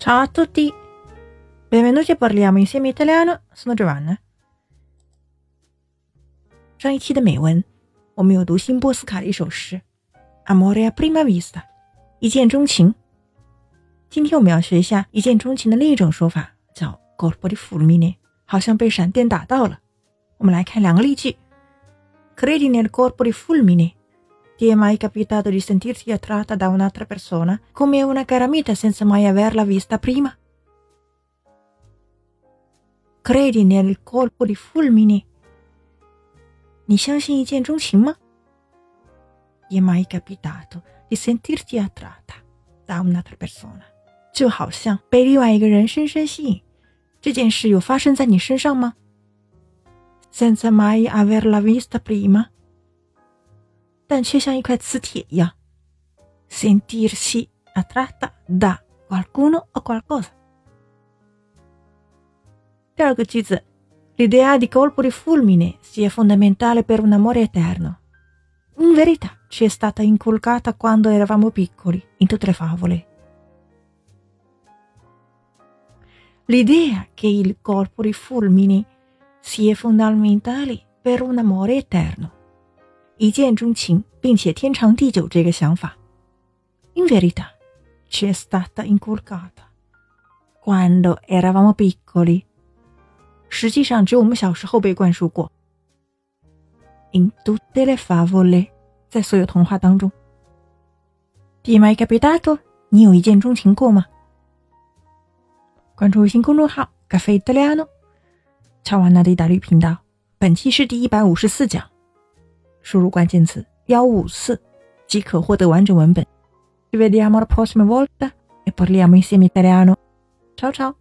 Ciao a tutti! Benvenuti a Parliamo insieme italiano. Sono Giovanna。上一期的美文，我们有读新波斯卡的一首诗《Amore a prima vista》，一见钟情。今天我们要学一下一见钟情的另一种说法，叫 “colpo di fulmine”，好像被闪电打到了。我们来看两个例句：Credi nel colpo di fulmine。Ti è mai capitato di sentirti attratta da un'altra persona come una cara amica senza mai averla vista prima? Credi nel colpo di fulmine? 你相信一见钟情吗？Ti è mai capitato di sentirti attratta da un'altra persona？就好像被另外一个人深深吸引，这件事有发生在你身上吗？Senza mai averla vista prima？ 但却像一块磁铁一样，sentirsi attratta da qualcuno o qualcosa。第二个句子，l'idea di colpo di fulmine sia fondamentale per un amore eterno. In verità ci è stata inculcata quando eravamo piccoli in tutte le favole. L'idea che il colpo di fulmine sia fondamentale per un amore eterno 一见钟情，并且天长地久这个想法，in verità ci è stata inculcata quando eravamo piccoli。实际上，只有我们小时候被灌输过。In tutte le favole，在所有童话当中。Ti mai capitato？你有一见钟情过吗？关注微信公众号“咖啡意大利诺”，乔瓦纳的意大利频道。本期是第一百五十四讲。输入关键词幺五四即可获得完整文本。Ci vediamo la prossima volta e parliamo insieme italiano. Ciao ciao!